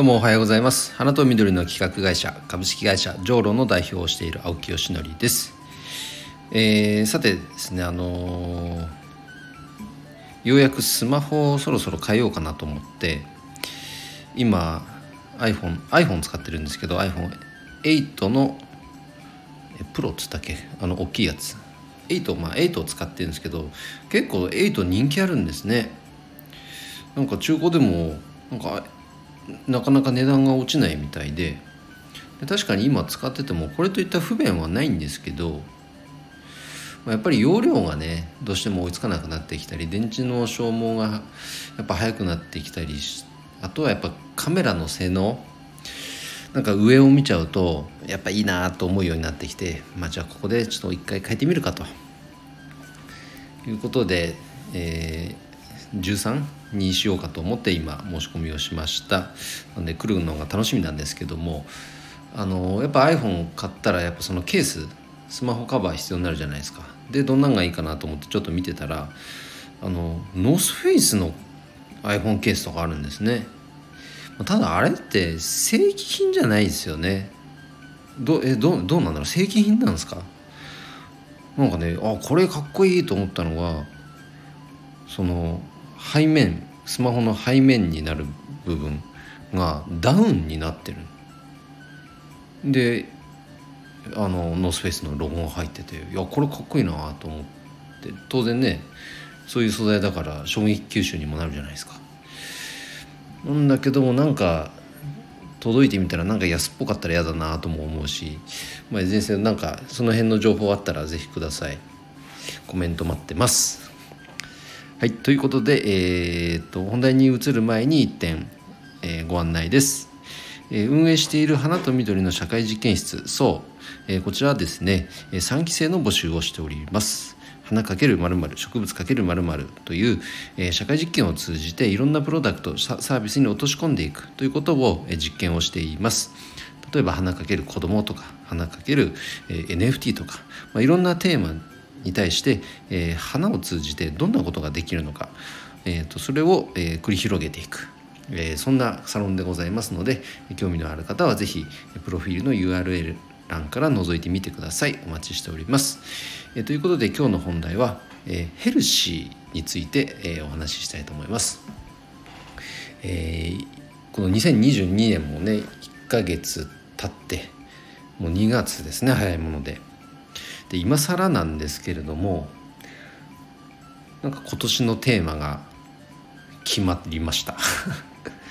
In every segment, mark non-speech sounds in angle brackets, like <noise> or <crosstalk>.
どうもおはようございます。花と緑の企画会社株式会社ジョーロの代表をしている青木よしのりです、えー、さてですねあのー、ようやくスマホをそろそろ変えようかなと思って今 iPhone, iPhone 使ってるんですけど iPhone8 のプロっつったっけ？あの大きいやつ。8まあ8を使ってるんですけど結構8人気あるんですね。なんか中古でもなんかなかなか値段が落ちないみたいで確かに今使っててもこれといった不便はないんですけどやっぱり容量がねどうしても追いつかなくなってきたり電池の消耗がやっぱ早くなってきたりあとはやっぱカメラの性能なんか上を見ちゃうとやっぱいいなと思うようになってきてまあじゃあここでちょっと一回変えてみるかと。いうことで、えー、13にしようかと思って今申し込みをしました。なので来るのが楽しみなんですけどもあのやっぱ iPhone 買ったらやっぱそのケーススマホカバー必要になるじゃないですか。でどんなんがいいかなと思ってちょっと見てたらあのノースフェイスの iPhone ケースとかあるんですね。ただあれって正規品じゃないですよね。どえどどうなんだろう？正規品なんですか？なんかねあこれかっこいいと思ったのがその背面スマホの背面になる部分がダウンになってる。であのノースフェイスのロゴが入ってていやこれかっこいいなと思って。当然ねそういう素材だから衝撃吸収にもなるじゃないですか。なんだけどもなんか届いてみたらなんか安っぽかったら嫌だなとも思うし、まあ、全然なんかその辺の情報あったら是非ください。コメント待ってます。はいということで、えー、っと本題に移る前に1点、えー、ご案内です、えー、運営している花と緑の社会実験室そう、えー、こちらはですね3期生の募集をしております。花かける〇〇植物かける〇〇という、えー、社会実験を通じていろんなプロダクトサービスに落とし込んでいくということを、えー、実験をしています。例えば花かける子供とか花かける、えー、NFT とか、まあ、いろんなテーマに対して、えー、花を通じてどんなことができるのか、えーと、それを、えー、繰り広げていく。えー、そんなサロンでございますので興味のある方は是非プロフィールの URL 欄から覗いてみてください。お待ちしております、えー、ということで今日の本題は、えー、ヘルシーについて、えー、お話ししたいと思います、えー、この2022年もね1ヶ月経ってもう2月ですね早いもので。で今更なんですけれどもなんか今年のテーマが決まりました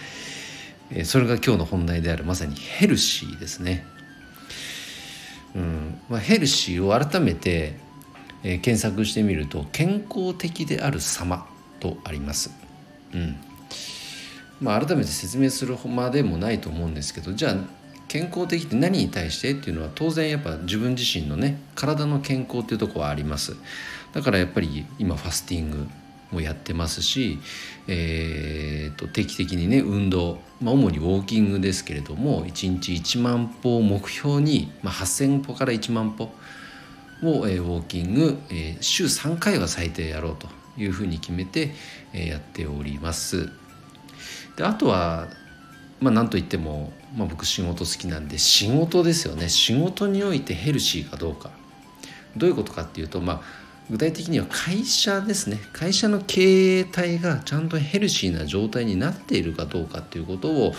<laughs> それが今日の本題であるまさにヘルシーですねうんまあ、ヘルシーを改めて、えー、検索してみると健康的である様とあります。うんまあ、改めて説明するまでもないと思うんですけどじゃあ健康的って何に対してっていうのは当然やっぱ自分自身のね体の健康っていうとこはありますだからやっぱり今ファスティングもやってますし、えーと、定期的にね運動、まあ、主にウォーキングですけれども1日1万歩を目標に、まあ、8,000歩から1万歩を、えー、ウォーキング、えー、週3回は最低やろうというふうに決めて、えー、やっております。であとはまあ何といっても、まあ、僕仕事好きなんで仕事ですよね。仕事においてヘルシーかどうか。どういうことかっていうとまあ具体的には会社ですね。会社の経営体がちゃんとヘルシーな状態になっているかどうかっていうことを、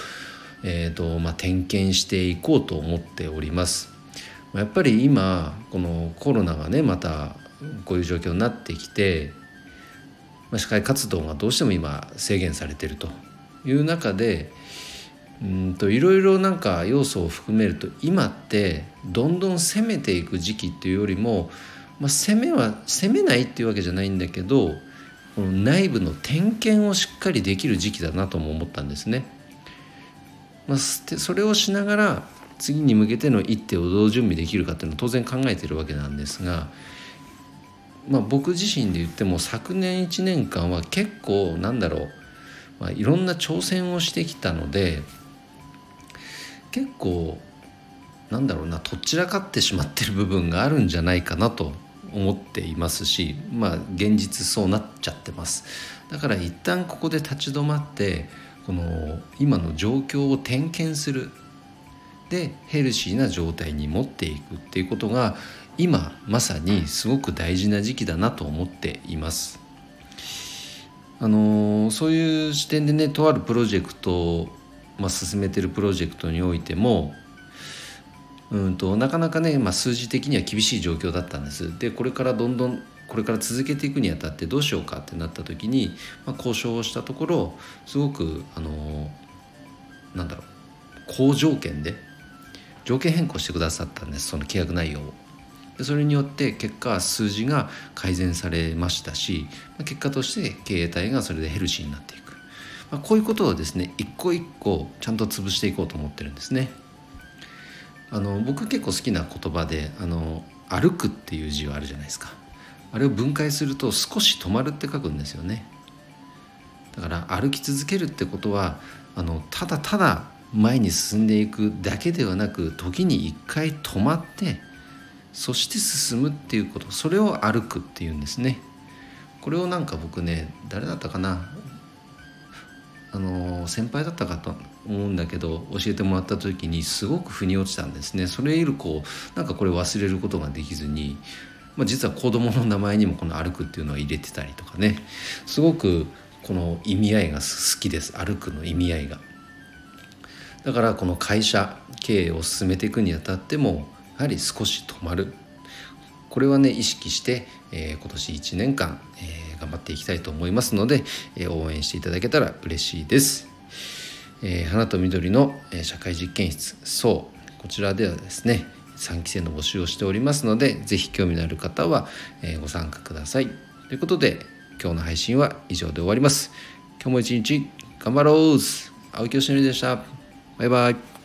えーとまあ、点検していこうと思っております。やっぱり今このコロナがねまたこういう状況になってきて、まあ、社会活動がどうしても今制限されているという中でうんといろいろなんか要素を含めると今ってどんどん攻めていく時期っていうよりもまあ、攻めは攻めないっていうわけじゃないんだけどこの内部の点検をしっかりできる時期だなとも思ったんですね。まあ、それをしながら次に向けての一手をどう準備できるかっていうのは当然考えてるわけなんですが、まあ、僕自身で言っても昨年1年間は結構なんだろう、まあ、いろんな挑戦をしてきたので結構なんだろうなとっちらかってしまってる部分があるんじゃないかなと思っていますしまあ現実そうなっちゃってますだから一旦ここで立ち止まってこの今の状況を点検するでヘルシーな状態に持っていくっていうことが今まさにすごく大事な時期だなと思っています。あのそういう視点でねとあるプロジェクト、まあ、進めてるプロジェクトにおいてもうんとなかなかね、まあ、数字的には厳しい状況だったんです。でこれからどんどんこれから続けていくにあたってどうしようかってなった時に、まあ、交渉をしたところすごくあのなんだろう好条件で条件変更してくださったんですその契約内容を。でそれによって結果数字が改善されましたし結果として経営体がそれでヘルシーになっていく、まあ、こういうことをですね一個一個ちゃんと潰していこうと思ってるんですね。あの僕結構好きな言葉であの歩くっていう字はあるじゃないですか。あれを分解すると少し止まるって書くんですよね。だから歩き続けるってことはあのただただ前に進んでいくだけではなく時に一回止まってそして進むっていうこと。それを歩くっていうんですね。これをなんか僕ね誰だったかな？あの先輩だったかと思うんだけど教えてもらった時にすごく腑に落ちたんですね。それ以降なんかこれ忘れることができずに、まあ、実は子供の名前にもこの「歩く」っていうのを入れてたりとかね。すごくこの意味合いが好きです。歩くの意味合いが。だからこの会社経営を進めていくにあたってもやはり少し止まる。これはね意識して、えー、今年1年間、えー、頑張っていきたいと思いますので、えー、応援していただけたら嬉しいです。えー、花と緑の、え社会実験室そうこちらではですね3期生の募集をしておりますので是非興味のある方は、えご参加ください。ということで今日の配信は以上で終わります。今日も一日頑張ろう青木よしのりでした。バイバイ。